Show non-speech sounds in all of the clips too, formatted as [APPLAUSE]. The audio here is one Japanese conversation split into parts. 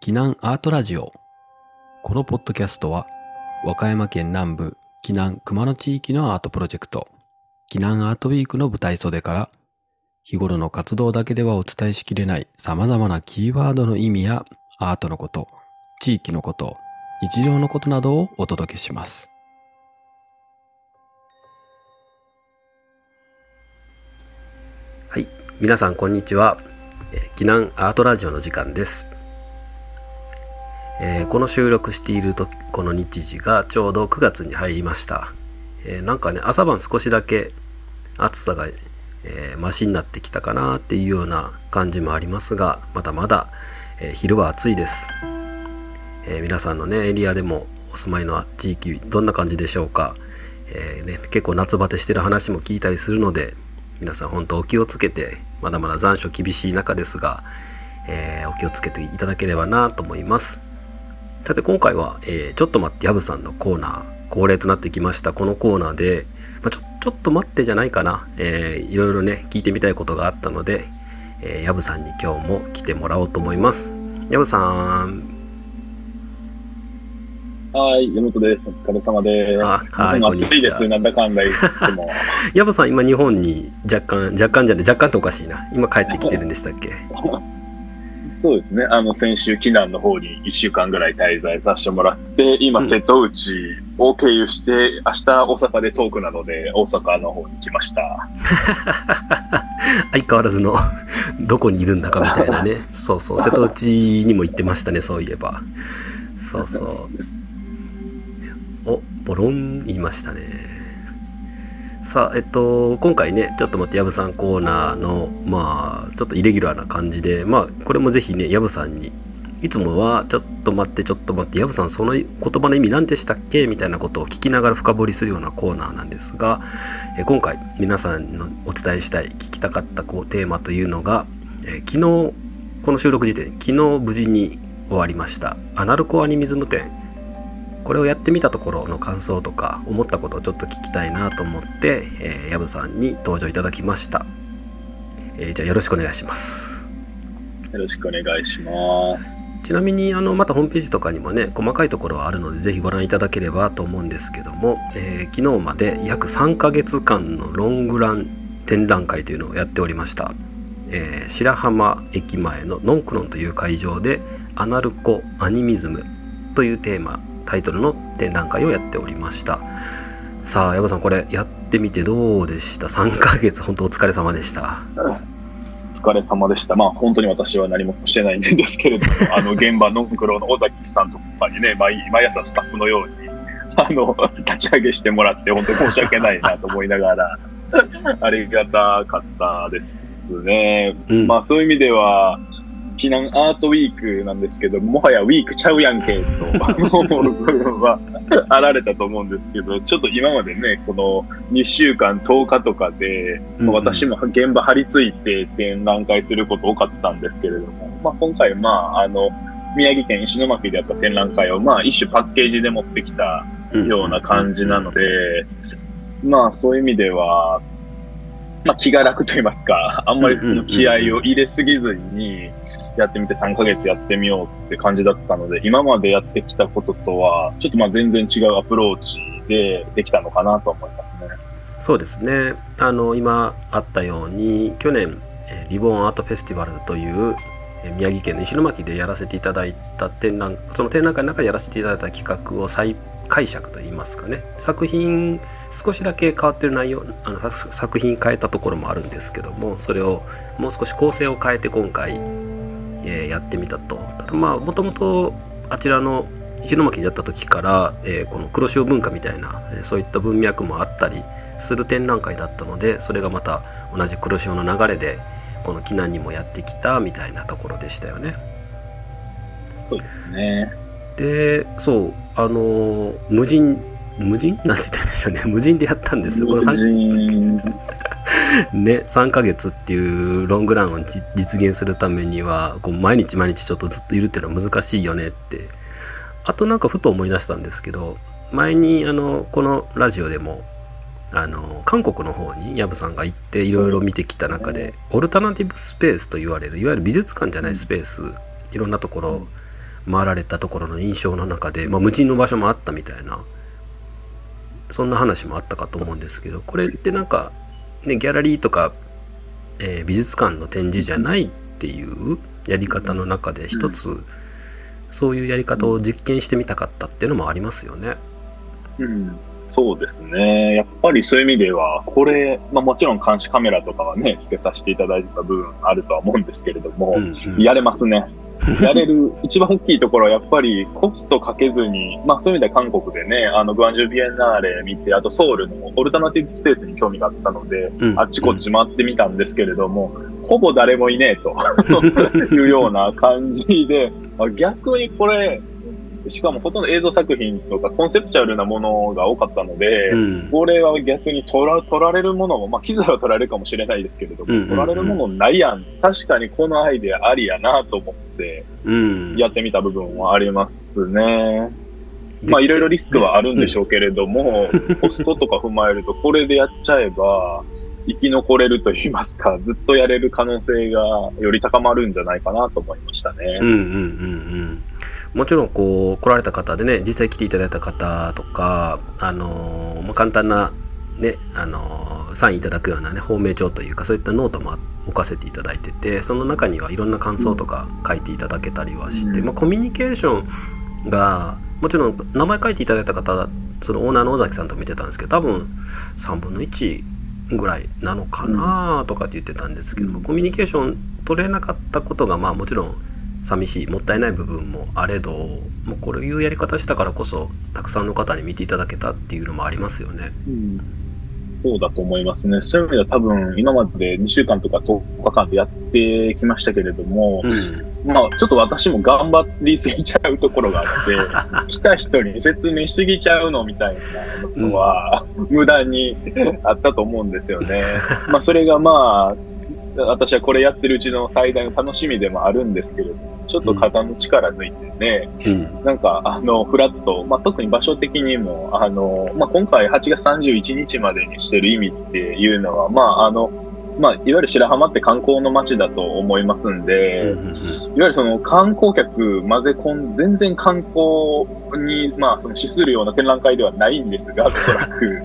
避難アートラジオ。このポッドキャストは和歌山県南部避難熊野地域のアートプロジェクト。避難アートウィークの舞台袖から日頃の活動だけではお伝えしきれない様々なキーワードの意味やアートのこと地域のこと日常のことなどをお届けします。はい。皆さんこんにちは。えー避難アートラジオの時間です。えーこの収録しているとこの日時がちょうど9月に入りました、えーなんかね朝晩少しだけ暑さが、えーマシになってきたかなっていうような感じもありますがまだまだ、えー昼は暑いです、え皆さんのねエリアでもお住まいの地域どんな感じでしょうか、えね、結構夏バテしてる話も聞いたりするので皆さん本当お気をつけてまだまだ残暑厳しい中ですが、えお気をつけていただければなと思います。さて今回は、えーちょっと待ってやぶさんのコーナー恒例となってきましたこのコーナーで、まあ、ちょちょっと待ってじゃないかな、えーいろいろね聞いてみたいことがあったので、えー、やぶさんに今日も来てもらおうと思いますやぶさんはい、山本です。お疲れ様です。あはい暑いです。なんだかんだ言っても。[LAUGHS] やぶさん今日本に若干若干じゃない若干っておかしいな今帰ってきてるんでしたっけ？そうですね。あの、先週、避難の方に1週間ぐらい滞在させてもらって、今、うん。瀬戸内を経由して、明日大阪でトークなので、大阪の方に来ました。[LAUGHS] 相変わらずのどこにいるんだかみたいなね。そうそう。瀬戸内にも行ってましたねそういえば。そうそう。[LAUGHS] おボロン言いましたねさあえっと今回ねちょっと待ってやぶさんコーナーのまあちょっとイレギュラーな感じでまあこれもぜひねやぶさんにいつもはちょっと待ってちょっと待ってやぶさんその言葉の意味何でしたっけ？みたいなことを聞きながら深掘りするようなコーナーなんですがえ今回皆さんのお伝えしたい聞きたかったこうテーマというのが、え昨日この収録時点昨日無事に終わりました。アナルコアニミズム展。これをやってみたところの感想とか思ったことをちょっと聞きたいなと思って、えー、さんに登場いただきました、えーじゃあよろしくお願いします。よろしくお願いします。ちなみにあのまたホームページとかにもね細かいところはあるのでぜひご覧いただければと思うんですけども、えー昨日まで約3ヶ月間のロングラン展覧会というのをやっておりました、えー白浜駅前のノンクロンという会場でアナルコアニミズムというテーマタイトルの展覧会をやっておりましたさあ矢場さんこれやってみてどうでした？3ヶ月本当お疲れ様でしたお疲れ様でした。まあ、本当に私は何もしてないんですけれども、[LAUGHS] あの、現場のンクロの尾崎さんとかにね、毎毎朝スタッフのように、あの、立ち上げしてもらって、本当に申し訳ないなと思いながら、[LAUGHS] ありがたかったですね。うんまあ、そういう意味では、避難アートウィークなんですけど、もはやウィークちゃうやんけ、と、は [LAUGHS] あられたと思うんですけど、ちょっと今までね、この2週間、10日とかで、まあ私も現場張り付いて展覧会すること多かったんですけれども、まあ、今回、まあ、あの、宮城県石巻でやった展覧会を、まあ、一種パッケージで持ってきたような感じなので、まあ、そういう意味では、まあ、気が楽と言いますか、あんまりその気合を入れすぎずに、やってみて3ヶ月やってみようって感じだったので、今までやってきたこととは、ちょっとまあ全然違うアプローチでできたのかなと思いますね。そうですね。あの今あったように去年えーリボンアートフェスティバルというえー宮城県の石巻でやらせていただいた展覧その展覧会の中でやらせていただいた企画を再解釈といいますかね。作品少しだけ変わってる内容あの作作品変えたところもあるんですけどもそれをもう少し構成を変えて今回、えーやってみたとただまあもともとあちらの石巻でやった時から、えーこの黒潮文化みたいな、えーそういった文脈もあったりする展覧会だったのでそれがまた同じ黒潮の流れでこの避難にもやってきたみたいなところでしたよね。そうですね。でそうあのー無人無人？なんて言ったんでしょうね。[LAUGHS] 無人でやったんです。よ。この無 3, 人。[LAUGHS] ね、3ヶ月っていうロングランをじ実現するためにはこう毎日毎日ちょっとずっといるっていうのは難しいよねって。あとなんかふと思い出したんですけど前にあのこのラジオでもあの韓国の方に薮さんが行っていろいろ見てきた中でオルタナティブスペースと言われるいわゆる美術館じゃないスペースいろんなところ回られたところの印象の中で、まあ、無人の場所もあったみたいなそんな話もあったかと思うんですけどこれってなんか、ね、ギャラリーとか、えー、美術館の展示じゃないっていうやり方の中で一つそういうやり方を実験してみたかったっていうのもありますよね。うんそうですね。やっぱりそういう意味では、これ、まあもちろん監視カメラとかはね、つけさせていただいた部分あるとは思うんですけれども、うんうん、やれますね。[LAUGHS] やれる、一番大きいところはやっぱりコストかけずに、まあそういう意味では韓国でね、あのグアンジュビエンナーレ見て、あとソウルのオルタナティブスペースに興味があったので、うん、あっちこっち回ってみたんですけれども、うん、ほぼ誰もいねえと [LAUGHS] いうような感じで、逆にこれ、しかもほとんど映像作品とかコンセプチュアルなものが多かったので、うん、これは逆に取ら取られるものも、まあ、機材は取られるかもしれないですけれども、うんうんうん、取られるものないやん。確かにこのアイデアありやなと思って、やってみた部分はありますね。まあいろいろリスクはあるんでしょうけれども、うん、[LAUGHS] コストとか踏まえると、これでやっちゃえば、生き残れると言いますか、ずっとやれる可能性がより高まるんじゃないかなと思いましたね。うんうんうんうんもちろんこう来られた方でね実際来ていただいた方とかあのまあ、簡単なねあのサインいただくようなね芳名帳というかそういったノートも置かせていただいててその中にはいろんな感想とか書いていただけたりはして、うん、まあ、コミュニケーションがもちろん名前書いていただいた方そのオーナーの尾崎さんと見てたんですけど多分3分の1ぐらいなのかなとかって言ってたんですけど、うん、コミュニケーション取れなかったことがまあもちろん寂しいもったいない部分もあれどもうこういうやり方したからこそたくさんの方に見ていただけたっていうのもありますよね。うんそうだと思いますね。そういう意味では多分今まで2週間とか10日間でやってきましたけれども、うん、まあちょっと私も頑張りすぎちゃうところがあって、[LAUGHS] 来た人に説明しすぎちゃうのみたいなのは、うん、無駄にあったと思うんですよね。まあそれがまあ私はこれやってるうちの最大の楽しみでもあるんですけれども、ちょっと肩の力抜いてね、うん、なんか、あの、フラット、まあ、特に場所的にも、あの、まあ、今回8月31日までにしてる意味っていうのは、まあ、あの、まあ、いわゆる白浜って観光の街だと思いますんで、いわゆるその観光客混ぜ込ん、全然観光に、まあ、その資するような展覧会ではないんですが、[LAUGHS] おそらく。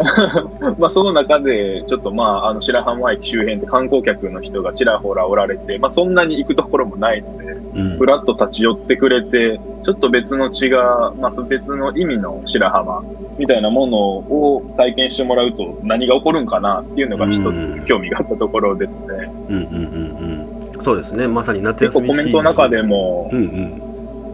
[LAUGHS] まあ、その中で、ちょっとまあ、あの白浜駅周辺で観光客の人がちらほらおられて、まあ、そんなに行くところもないので、ふらっと立ち寄ってくれて、ちょっと別の違う、まあ、別の意味の白浜みたいなものを体験してもらうと何が起こるんかなっていうのが一つ興味があったところですね。うんうんうんうん。そうですね。まさに夏休み結構コメントの中でも、うんう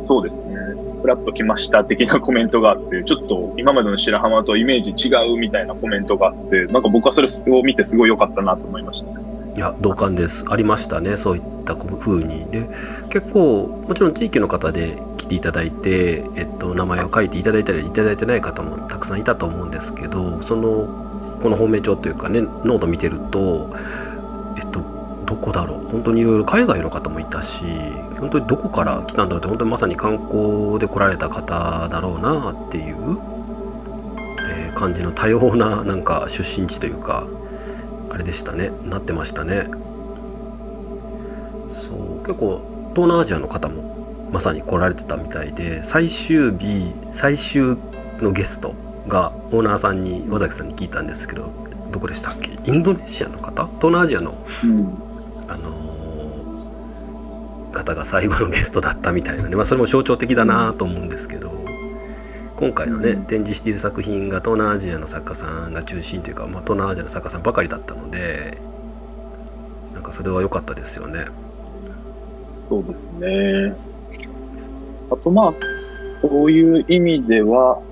ん、そうですね。フラッと来ました的なコメントがあって、ちょっと今までの白浜とイメージ違うみたいなコメントがあって、なんか僕はそれを見てすごい良かったなと思いました、ね。いや同感ですありましたねそういった風にで結構もちろん地域の方で来ていただいて、えっと、名前を書いていただいたりいただいてない方もたくさんいたと思うんですけどそのこの本命帳というかねノート見てるとえっとどこだろう。本当にいろいろ海外の方もいたし本当にどこから来たんだろうって本当にまさに観光で来られた方だろうなっていう、えー、感じの多様ななんか出身地というかあれでしたね。なってましたね。そう。結構東南アジアの方もまさに来られてたみたいで最終日最終のゲストがオーナーさんに尾崎さんに聞いたんですけどどこでしたっけ？インドネシアの方？東南アジアの、うん、あのー、方が最後のゲストだったみたいなね、まあ、それも象徴的だなと思うんですけど今回のね展示している作品が東南アジアの作家さんが中心というか、まあ、東南アジアの作家さんばかりだったのでなんかそれは良かったですよね。そうですね。あとまあそういう意味では、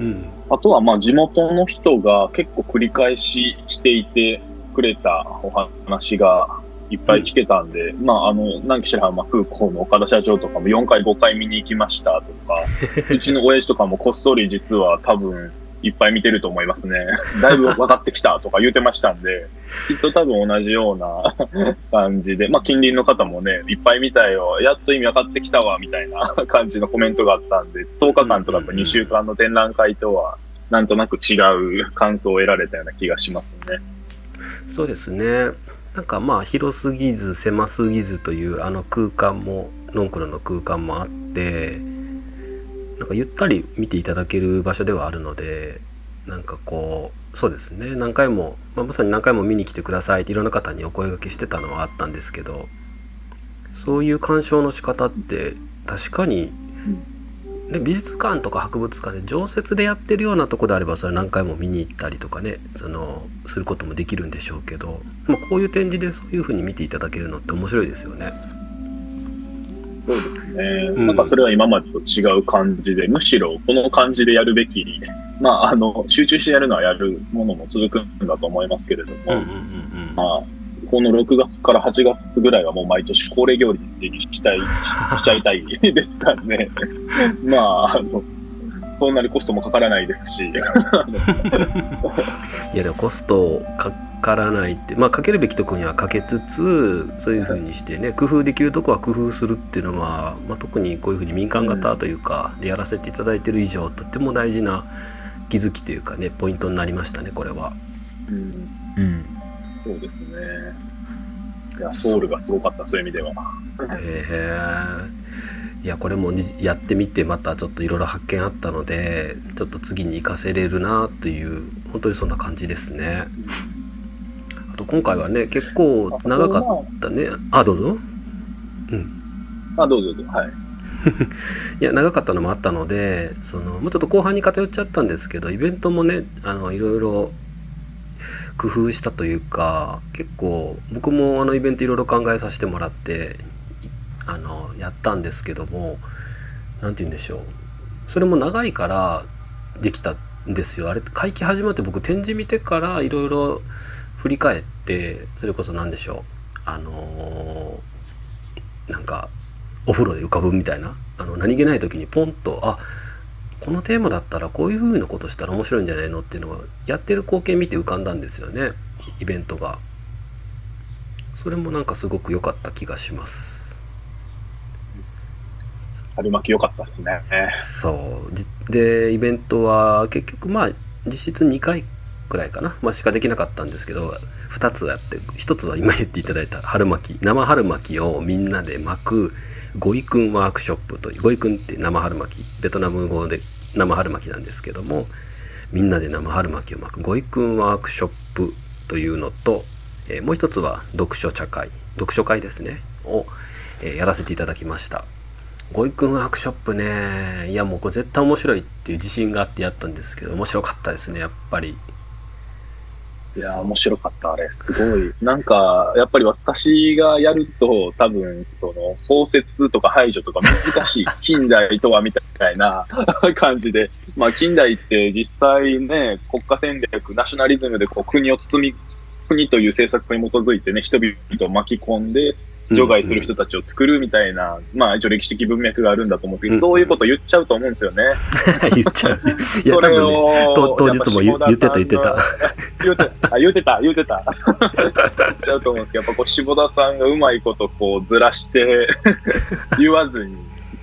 うん、あとはまあ地元の人が結構繰り返し来ていてくれたお話がいっぱい来てたんで、うん、まあ、あの、南紀白浜空港の岡田社長とかも4回5回見に行きましたとか、[LAUGHS] うちの親父とかもこっそり実は多分いっぱい見てると思いますね。[LAUGHS] だいぶ分かってきたとか言ってましたんで、きっと多分同じような [LAUGHS] 感じで、まあ近隣の方もね、いっぱい見たよ、やっと意味分かってきたわ、みたいな [LAUGHS] 感じのコメントがあったんで、10日間とか2週間の展覧会とは、なんとなく違う感想を得られたような気がしますね。そうですね。なんかまあ広すぎず狭すぎずというあの空間もノンクロの空間もあってなんかゆったり見ていただける場所ではあるのでなんかこうそうですね。何回も、まあ、まさに何回も見に来てくださいっていろんな方にお声がけしてたのはあったんですけどそういう鑑賞の仕方って確かに、ね、美術館とか博物館で常設でやってるようなとこであればそれ何回も見に行ったりとかねそのすることもできるんでしょうけど、まあ、こういう展示でそういうふうに見ていただけるのって面白いですよね。そうですね、うん、なんかそれは今までと違う感じで、むしろこの感じでやるべき、まあ、あの集中してやるのはやるものも続くんだと思いますけれども、まあ、この6月から8月ぐらいはもう毎年恒例行事にしたい、しちゃいたいですからね。[LAUGHS] まあ、あの、そんなにコストもかからないですし。[LAUGHS] いや、でもコストかからないって、まあ、かけるべきところにはかけつつ、そういうふうにしてね、工夫できるとこは工夫するっていうのは、まあ、特にこういうふうに民間型というか、でやらせていただいてる以上、とっても大事な気づきというかね、ポイントになりましたね、これは。うん。うんそうですね。いや、ソウルがすごかった、そういう意味では。へえ。いや、これもやってみて、またちょっといろいろ発見あったので、ちょっと次に活かせれるなという、本当にそんな感じですね。あと、今回はね、結構長かったね。あ、どうぞ。うん。あ、どうぞどうぞ。はい。[LAUGHS] いや長かったのもあったのでそのもうちょっと後半に偏っちゃったんですけどイベントもねあのいろいろ工夫したというか結構僕もあのイベントいろいろ考えさせてもらってあのやったんですけども何て言うんでしょう。それも長いからできたんですよ。あれ会期始まって僕展示見てからいろいろ振り返ってそれこそ何でしょう。あのー、なんかお風呂で浮かぶみたいな。あの何気ない時にポンとあこのテーマだったらこういう風なことしたら面白いんじゃないのっていうのはやってる光景見て浮かんだんですよね。イベントが。それもなんかすごく良かった気がします。春巻き良かったですね。そう。でイベントは結局まあ実質2回くらいかな、まあ、しかできなかったんですけど2つやって1つは今言っていただいた春巻き。生春巻きをみんなで巻くゴイくんワークショップというゴイくんって生春巻きベトナム語で生春巻きなんですけどもみんなで生春巻きを巻くゴイくんワークショップというのと、えー、もう一つは読書茶会読書会ですねを、えー、やらせていただきました。ゴイくんワークショップねいやもうこれ絶対面白いっていう自信があってやったんですけど面白かったですねやっぱり。いや、面白かった、あれ。すごい。なんか、やっぱり私がやると、多分、その、包摂とか排除とか難しい。[LAUGHS] 近代とはみたいな [LAUGHS] 感じで。まあ、近代って実際ね、国家戦略、ナショナリズムでこう国を包み、国という政策に基づいてね、人々を巻き込んで、除外する人たちを作るみたいな、まあ一応歴史的文脈があるんだと思うんですけど、うん、そういうこと言っちゃうと思うんですよね。[LAUGHS] 言っちゃう。[LAUGHS] いや、多分ね、当日も言ってた言ってた。言ってた、言ってた、[LAUGHS] 言ってた。言っちゃうと思うんですけど、やっぱこう、下田さんがうまいことこうずらして言わずに、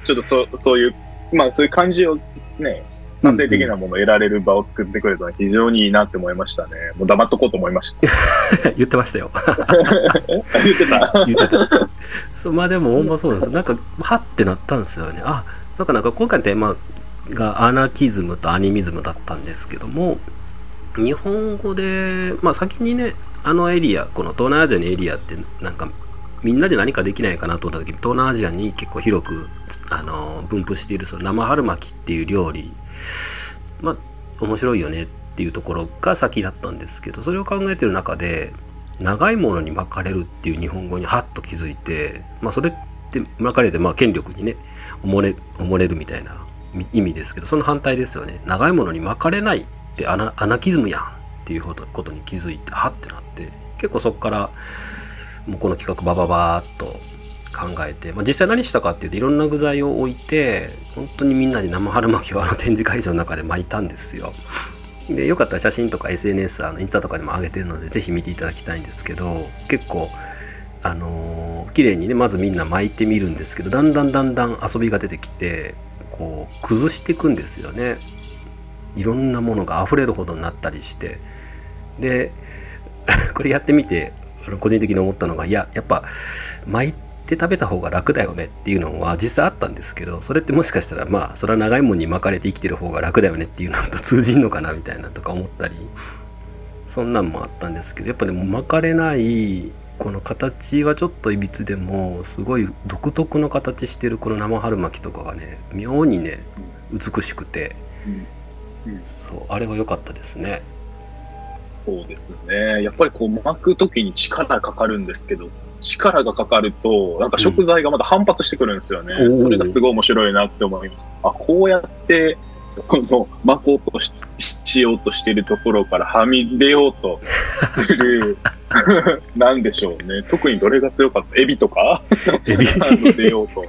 ちょっとそそういう、まあそういう感じをね、安定的なものを得られる場を作ってくれたのは非常にいいなって思いましたね。もう黙っとこうと思いました。[LAUGHS] 言ってましたよ。言ってた？言ってた。そうまあでもほんまそうなんですよ。なんか、はってなったんですよね。あ、そうかなんか今回のテーマがアナキズムとアニミズムだったんですけども、日本語で、まあ先にね、あのエリア、この東南アジアのエリアってなんかみんなで何かできないかなと思った時に東南アジアに結構広くあの分布しているその生春巻きっていう料理まあ面白いよねっていうところが先だったんですけどそれを考えてる中で長いものに巻かれるっていう日本語にハッと気づいて、まあ、それって巻かれてまあ権力にね思れ思れるみたいな意味ですけどその反対ですよね。長いものに巻かれないってアナアナキズムやんっていうことに気づいてハッてなって結構そこからもうこの企画バババーっと考えて、まあ、実際何したかっていうといろんな具材を置いて本当にみんなで生春巻きをあの展示会場の中で巻いたんですよ。でよかったら写真とか SNS あのインスタとかにも上げてるので是非見ていただきたいんですけど結構あのー、綺麗にねまずみんな巻いてみるんですけどだんだんだんだん遊びが出てきてこう崩していくんですよね。いろんなものが溢れるほどになったりしてで [LAUGHS] これやってみて個人的に思ったのがいややっぱ巻いって食べた方が楽だよねっていうのは実際あったんですけどそれってもしかしたらまあそれは長いもんに巻かれて生きてる方が楽だよねっていうのと通じんのかなみたいなとか思ったりそんなんもあったんですけどやっぱでも巻かれないこの形はちょっといびつでもすごい独特の形してるこの生春巻きとかがね妙にね美しくて、そうあれは良かったですね。そうですね。やっぱりこう巻くときに力かかるんですけど、力がかかると、なんか食材がまた反発してくるんですよね。うんそれがすごい面白いなって思います。あ、こうやって、その巻こうとししようとしてるところからはみ出ようとする、[LAUGHS] なんでしょうね。特にどれが強かった？エビとか？エビ出ようと。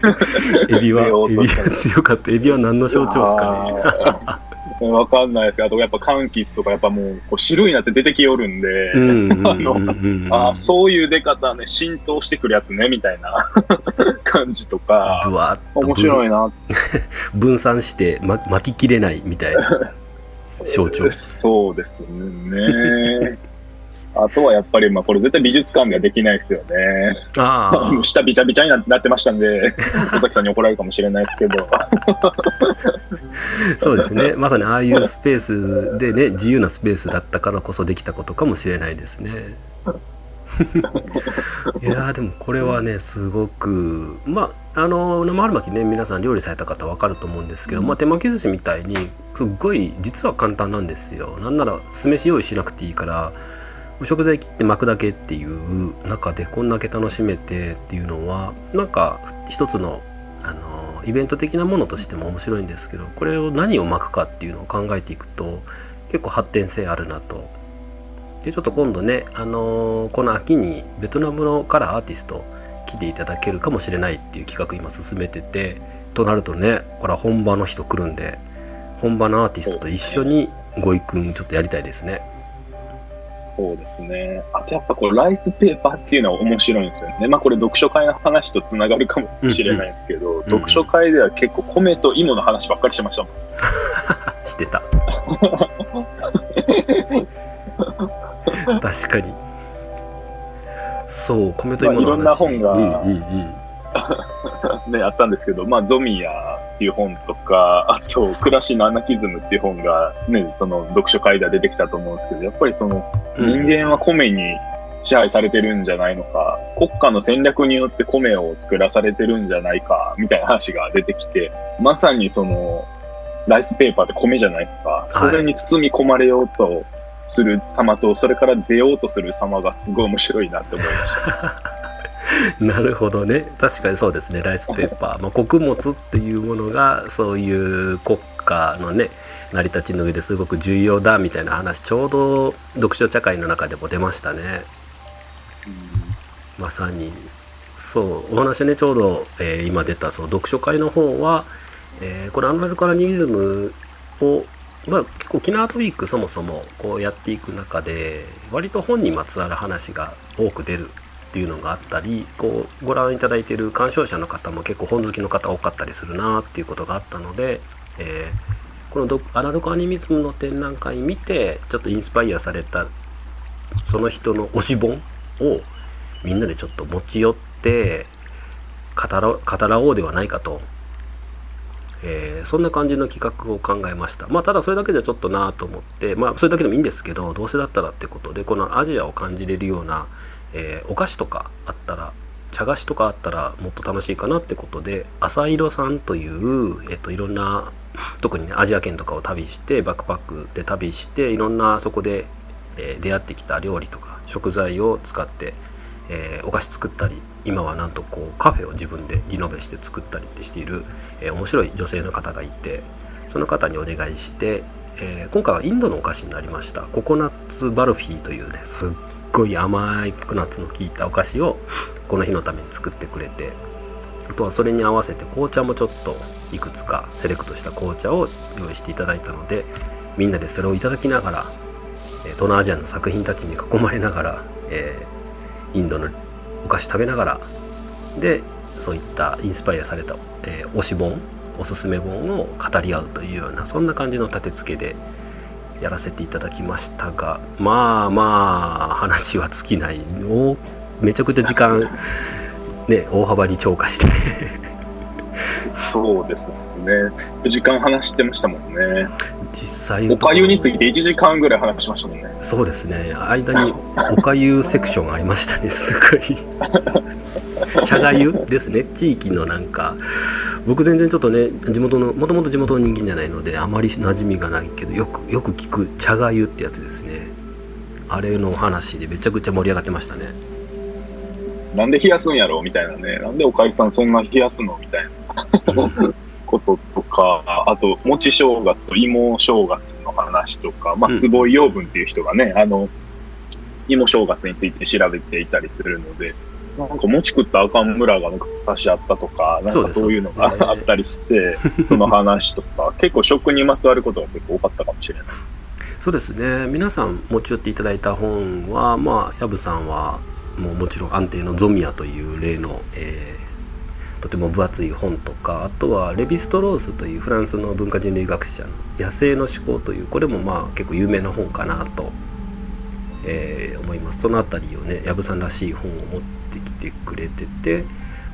[LAUGHS] エビは [LAUGHS] エビ強かったエビは何の象徴ですかね。わかんないですけど、あとやっぱ柑橘とかやっぱもうこう白いなって出てきよるんで、あのあーそういう出方ね、浸透してくるやつね、みたいな [LAUGHS] 感じとか、ぶわっと面白いな。[LAUGHS] 分散して、ま、巻ききれないみたいな象徴。[LAUGHS] そうですね。あとはやっぱり、まあこれ絶対美術館ではできないですよね。あ下びちゃびちゃにななってましたんで、[LAUGHS] 尾崎さんに怒られるかもしれないですけど。あそうですねまさにああいうスペースでね自由なスペースだったからこそできたことかもしれないですね。[LAUGHS] いやーでもこれはねすごくまああの生春巻きね皆さん料理された方わかると思うんですけど、まあ、手巻き寿司みたいにすっごい実は簡単なんですよ。なんなら酢飯用意しなくていいから食材切って巻くだけっていう中でこんだけ楽しめてっていうのはなんか一つのあのイベント的なものとしても面白いんですけどこれを何を巻くかっていうのを考えていくと結構発展性あるなと。でちょっと今度ね、あのこの秋にベトナムのからアーティスト来ていただけるかもしれないっていう企画今進めててとなるとねこれは本場の人来るんで本場のアーティストと一緒にごいくんちょっとやりたいですね。そうですね。あとやっぱこれライスペーパーっていうのは面白いんですよね。まあこれ読書会の話とつながるかもしれないですけど、ん読書会では結構米と芋の話ばっかりしてましたもん。[LAUGHS] してた [LAUGHS] 確かにそう米と芋の話、まあいろんな本がうんうんうん [LAUGHS] ね、あったんですけど、まあ、ゾミヤっていう本とか、あと、暮らしのアナキズムっていう本が、ね、その読書会では出てきたと思うんですけど、やっぱりその、人間は米に支配されてるんじゃないのか、国家の戦略によって米を作らされてるんじゃないか、みたいな話が出てきて、まさにその、ライスペーパーって米じゃないですか。それに包み込まれようとする様と、それから出ようとする様がすごい面白いなって思いました。[LAUGHS] [LAUGHS] なるほどね。確かにそうですね。ライスペーパー、まあ、穀物っていうものがそういう国家のね成り立ちの上ですごく重要だみたいな話ちょうど読書茶会の中でも出ましたね。まさに。そうお話ねちょうど、えー今出たそう読書会の方は、えーこれアナルカラニミズムをまあ、結構キナートウィークそもそもこうやっていく中で割と本にまつわる話が多く出るっていうのがあったりこうご覧いただいている鑑賞者の方も結構本好きの方多かったりするなっていうことがあったので、えーこのドアナログアニミズムの展覧会見てちょっとインスパイアされたその人の推し本をみんなでちょっと持ち寄って語ら語らおうではないかと、えーそんな感じの企画を考えました。まあただそれだけじゃちょっとなと思ってまあそれだけでもいいんですけどどうせだったらってことでこのアジアを感じれるような、えーお菓子とかあったら茶菓子とかあったらもっと楽しいかなってことで朝色さんという、えっと、いろんな特にねアジア圏とかを旅してバックパックで旅していろんなそこで、えー出会ってきた料理とか食材を使って、えーお菓子作ったり今はなんとこうカフェを自分でリノベして作ったりってしている、えー面白い女性の方がいてその方にお願いして、え今回はインドのお菓子になりました。ココナッツバルフィーというねすっごい甘いココナッツの効いたお菓子をこの日のために作ってくれてあとはそれに合わせて紅茶もちょっといくつかセレクトした紅茶を用意していただいたのでみんなでそれをいただきながら東南アジアの作品たちに囲まれながら、えーインドのお菓子食べながらでそういったインスパイアされた、えー推し本おすすめ本を語り合うというようなそんな感じの立て付けでやらせていただきましたがまあまあ話は尽きないめちゃくちゃ時間ね大幅に超過してそうですね。時間話してましたもんね。実際おかゆについて1時間ぐらい話しましたもんね。そうですね間におかゆセクションがありましたねすごい [LAUGHS] 茶がゆですね。地域のなんか僕全然ちょっとね地元のもともと地元の人間じゃないのであまり馴染みがないけどよくよく聞く茶がゆってやつですね。あれの話でめちゃくちゃ盛り上がってましたね。なんで冷やすんやろみたいなね。なんでおかゆさんそんな冷やすのみたいなこととか、あと、餅正月と芋正月の話とか、ま坪井養分っていう人がね、あの、芋正月について調べていたりするので、なんか餅食ったらあかん村が昔あったとか、なんかそういうのがあったりして、[LAUGHS] その話とか、結構食にまつわることが結構多かったかもしれない。そうですね。皆さん持ち寄っていただいた本はまあ藪さんはもうもちろん安定のゾミアという例の、えーとても分厚い本とかあとはレヴィストロースというフランスの文化人類学者の「野生の思考」というこれもまあ結構有名な本かなと、えー思います。そのあたりをね藪さんらしい本を持ってきてくれてて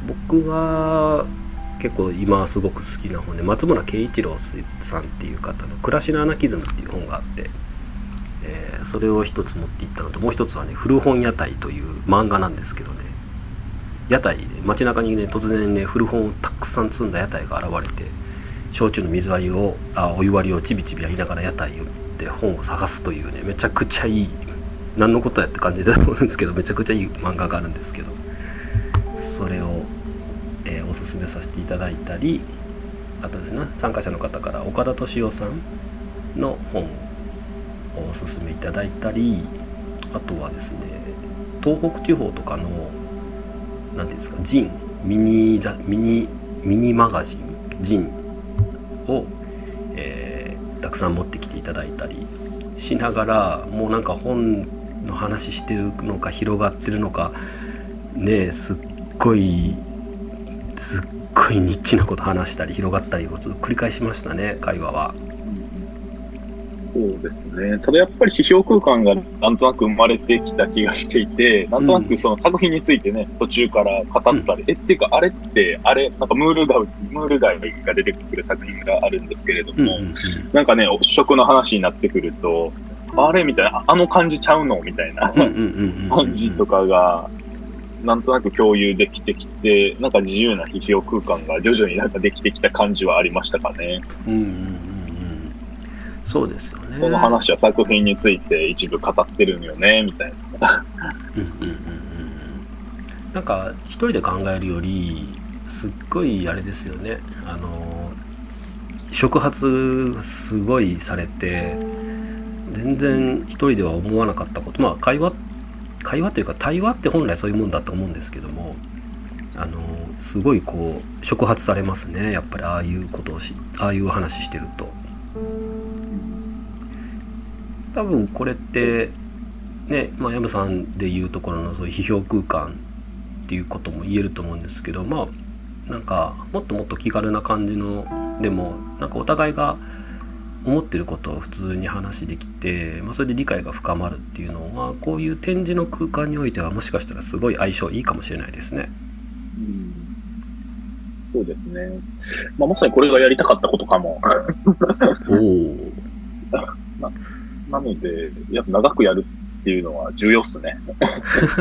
僕は結構今すごく好きな本で松村慶一郎さんっていう方の「暮らしのアナキズム」っていう本があって、えーそれを一つ持っていったのともう一つはね「古本屋台」という漫画なんですけどね屋台で街中にね突然ね古本をたくさん積んだ屋台が現れて焼酎の水割りをあお湯割りをちびちびやりながら屋台で本を探すというねめちゃくちゃいい何のことやって感じだと思うんですけどめちゃくちゃいい漫画があるんですけどそれを、えーおすすめさせていただいたりあとですね参加者の方から岡田敏夫さんの本をおすすめいただいたりあとはですね東北地方とかの何ていうんですかジンミニザミニミニマガジンジンを、えーたくさん持ってきていただいたりしながらもうなんか本の話してるのか広がってるのかねえすっごいすっごいニッチなこと話したり広がったりをちょっと繰り返しましたね会話は。そうですね。ただやっぱり批評空間がなんとなく生まれてきた気がしていて、なんとなくその作品についてね、途中から語ったり、え、っていうかあれって、あれ、なんかムール貝、ムール貝が出てくる作品があるんですけれども、うんうんうんなんかね、食の話になってくると、あれみたいな、ああの感じちゃうのみたいな感じとかが、なんとなく共有できてきて、なんか自由な批評空間が徐々になんかできてきた感じはありましたかね。うんうんうんうんそうですよね。その話は作品について一部語ってるんよね、みたいな。うんうんうんうんなんか一人で考えるよりすっごいあれですよねあの触発がすごいされて全然一人では思わなかったこと。まあ会話会話というか対話って本来そういうもんだと思うんですけども。あのすごいこう触発されますね。やっぱりああいうことをしああいう話してると。多分これってねまあ藪さんでいうところのそういう批評空間っていうことも言えると思うんですけどまあなんかもっともっと気軽な感じのでもなんかお互いが思ってることを普通に話できて、まあ、それで理解が深まるっていうのはこういう展示の空間においてはもしかしたらすごい相性いいかもしれないですね。そうですね。まあ、まさにこれがやりたかったことかも。おお。[LAUGHS] なので、やっぱ長くやるっていうのは重要っすね。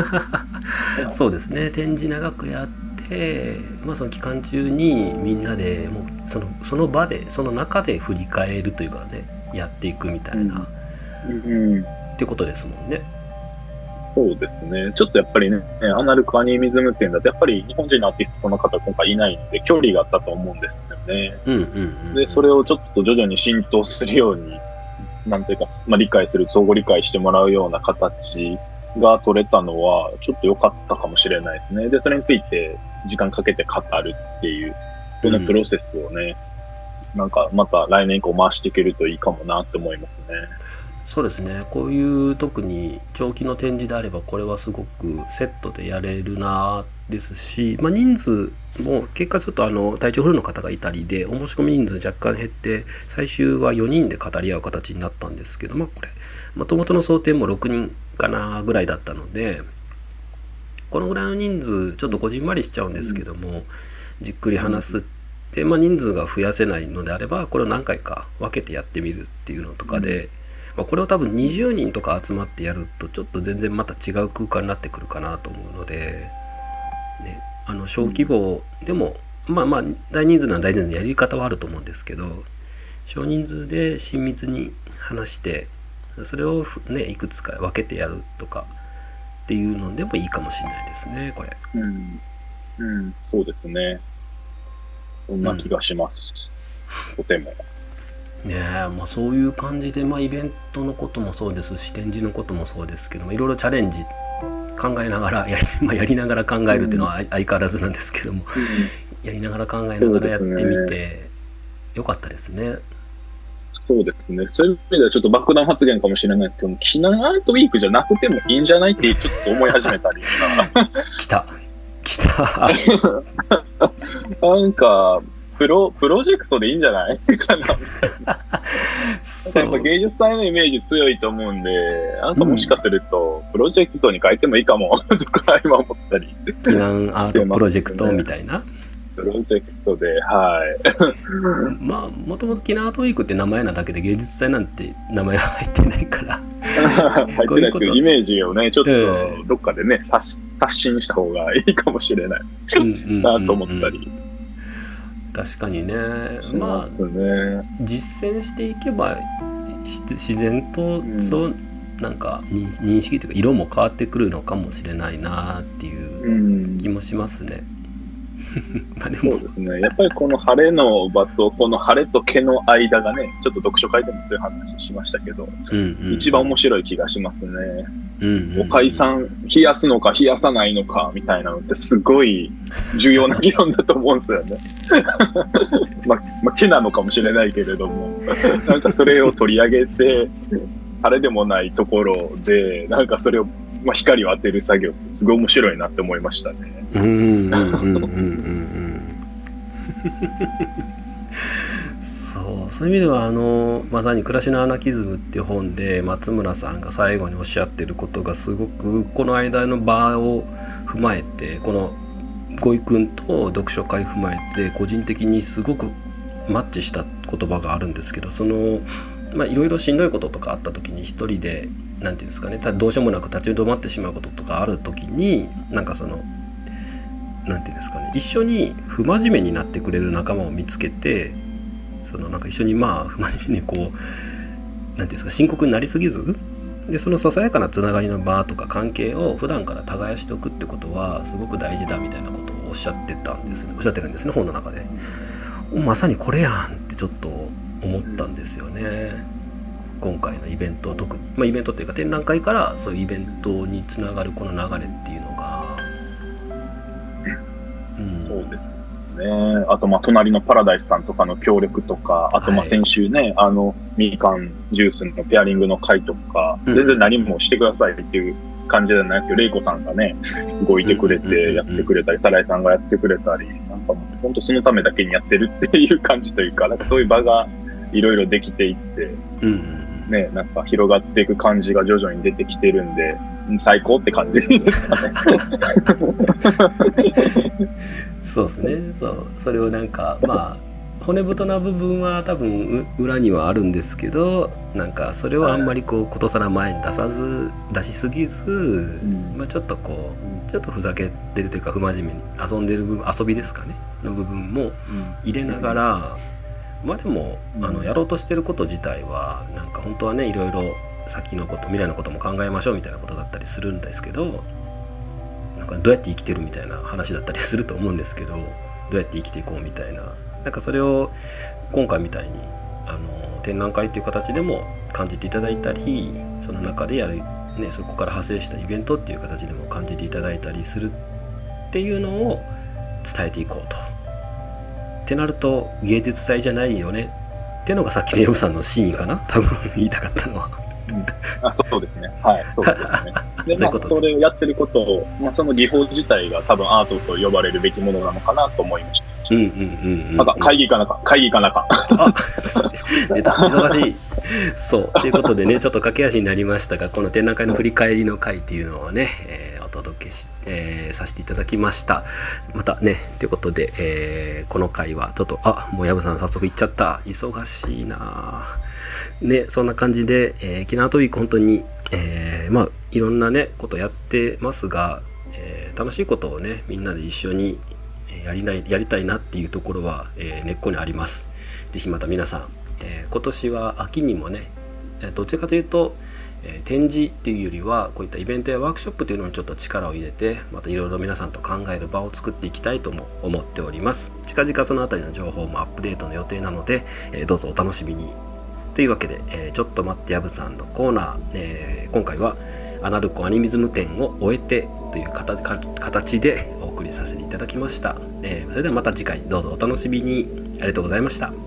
[LAUGHS] そうですね展示長くやって、まあ、その期間中にみんなでもうそのその場でその中で振り返るというかねやっていくみたいな、うん。ってことですもんね。そうですね。ちょっとやっぱりね、アナルクアニミズム展だと、やっぱり日本人のアーティストの方今回いないんで、距離があったと思うんですよね。うんうんうん、で、それをちょっと徐々に浸透するように、なんていうか、まあ、理解する、相互理解してもらうような形が取れたのは、ちょっと良かったかもしれないですね。で、それについて時間かけて語るっていう、このプロセスをね、なんかまた来年以降回していけるといいかもなって思いますね。そうですねこういう特に長期の展示であればこれはすごくセットでやれるなですし、まあ、人数も結果ちょっとあの体調不良の方がいたりでお申し込み人数若干減って最終は4人で語り合う形になったんですけどまあこれもともとの想定も6人かなぐらいだったのでこのぐらいの人数ちょっとこじんまりしちゃうんですけども、じっくり話すって、まあ、人数が増やせないのであればこれを何回か分けてやってみるっていうのとかで、まあ、これを多分20人とか集まってやるとちょっと全然また違う空間になってくるかなと思うので、ね、あの小規模でも、まあまあ大人数なら大人数のやり方はあると思うんですけど少人数で親密に話してそれをふねいくつか分けてやるとかっていうのでもいいかもしれないですねこれ。うん。うん、そうですね。そんな気がします。[LAUGHS] とても。ねえまあ、そういう感じで、まあ、イベントのこともそうですし展示のこともそうですけどもいろいろチャレンジ考えながらやり, [LAUGHS] まあ、やりながら考えるっていうのは相相変わらずなんですけどもやりながら考えながらやってみて、よかったですね。そうですね。そういう意味ではちょっと爆弾発言かもしれないですけども、避難アートウィークじゃなくてもいいんじゃないってちょっと思い始めたり。来た来たなんか、プロ、プロジェクトでいいんじゃないかな。そやっぱ芸術祭のイメージ強いと思うんで、なんかもしかすると、プロジェクトに書いてもいいかも、とか今思ったり。避難アートプロジェクトみたいな。プロジェクトで、はい。[LAUGHS] まあもともとキナートウィークって名前なだけで芸術祭なんて名前は入ってないから。[LAUGHS] 入ってないけど、イメージをね、ちょっとええ。どっかでね、刷刷新した方がいいかもしれない。うんうんうんうん。なと思ったり。確かにね。しまあ。実践していけばし自然とうん。そう、なんか認認識というか色も変わってくるのかもしれないなっていううん。気もしますね。[LAUGHS] まあでもそうですね。やっぱりこの晴れの場と、この晴れと毛の間がね、ちょっと読書会でもそういう話しましたけど、うんうん一番面白い気がしますね。うんうんお解散、冷やすのか冷やさないのかみたいなのってすごい [LAUGHS] 重要な議論だと思うんですよね。[LAUGHS] まあ、まあ、毛なのかもしれないけれども、なんかそれを取り上げて、晴れでもないところで、なんかそれを、まあ、光を当てる作業ってすごい面白いなって思いましたね。そうそういう意味ではあのまさに「暮らしのアナキズム」っていう本で松村さんが最後におっしゃってることがすごくこの間の場を踏まえてこのゴイ君と読書会踏まえて個人的にすごくマッチした言葉があるんですけどそのまあいろいろしんどいこととかあった時に一人で何て言うんですかね。どうしようもなく立ち止まってしまうこととかある時になんかそのなんていうんですかね。一緒に不真面目になってくれる仲間を見つけてそのなんか一緒にまあ不真面目にこうなんていうんですか深刻になりすぎずでそのささやかなつながりの場とか関係を普段から耕しておくってことはすごく大事だみたいなことをおっしゃってたんですおっしゃってるんですね本の中で。まさにこれやんってちょっと思ったんですよね。今回のイベント特に、まあ、イベントというか展覧会からそういうイベントにつながるこの流れっていうのがうん。そうですね。あと、まあ、隣のパラダイスさんとかの協力とか、あと、まあ、はい。先週ね、あの、みかんジュースのペアリングの会とか、うん。全然何もしてくださいっていう感じじゃないですけど、レイコさんがね、動いてくれて、やってくれたり、サライさんがやってくれたり、なんかもう、本当そのためだけにやってるっていう感じというか、なんかそういう場がいろいろできていって、うんうんね、なんか広がっていく感じが徐々に出てきてるんで、うん最高って感じですかね。そうですね。そう。それをなんかまあ骨太な部分は多分う裏にはあるんですけどなんかそれをあんまりこうことさら前に出さず出しすぎず、ん。まあ、ちょっとこうちょっとふざけてるというか不真面目に遊んでる部分遊びですかね。の部分も入れながら、まあでもあのやろうとしてること自体はなんか本当はねいろいろ先のこと未来のことも考えましょうみたいなことだったりするんですけどなんかどうやって生きてるみたいな話だったりすると思うんですけどどうやって生きていこうみたいななんかそれを今回みたいにあの展覧会っていう形でも感じていただいたりその中でやる、ね、そこから派生したイベントっていう形でも感じていただいたりするっていうのを伝えていこうと。ってなると芸術祭じゃないよねってのがさっきのヨブさんの真意かな？多分言いたかったのは。あそうですね。はい、そうですね。[LAUGHS] で、まあ、そういうことですそれをやってることを、まあ、その技法自体が多分アートと呼ばれるべきものなのかなと思いました。うんうんうんうん。なんか会議行かなか、会議行かなか。あ出た忙しいそうということでねちょっと駆け足になりましたがこの展覧会の振り返りの回っていうのをね、えーお届けし、えー、させていただきました。またねということで、えー、この回はちょっとあもう薮さん早速行っちゃった。忙しいな。ねそんな感じで、えー、キナートウィーク本当に、えー、まあいろんなねことやってますが、えー、楽しいことをねみんなで一緒にやりないやりたいなっていうところは、えー、根っこにあります。是非また皆さん、えー、今年は秋にもねどちらかというとえ展示っていうよりはこういったイベントやワークショップというのにちょっと力を入れてまたいろいろ皆さんと考える場を作っていきたいとも思っております。近々その辺りの情報もアップデートの予定なので、えどうぞお楽しみに。というわけで、えちょっと待ってやぶさんのコーナー、えー、今回はアナルコアニミズム展を終えてという形でお送りさせていただきました、えー、それではまた次回どうぞお楽しみに。ありがとうございました。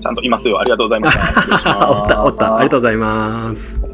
ちゃんといますよ。ありがとうございました。[LAUGHS] おった、おった、ありがとうございます。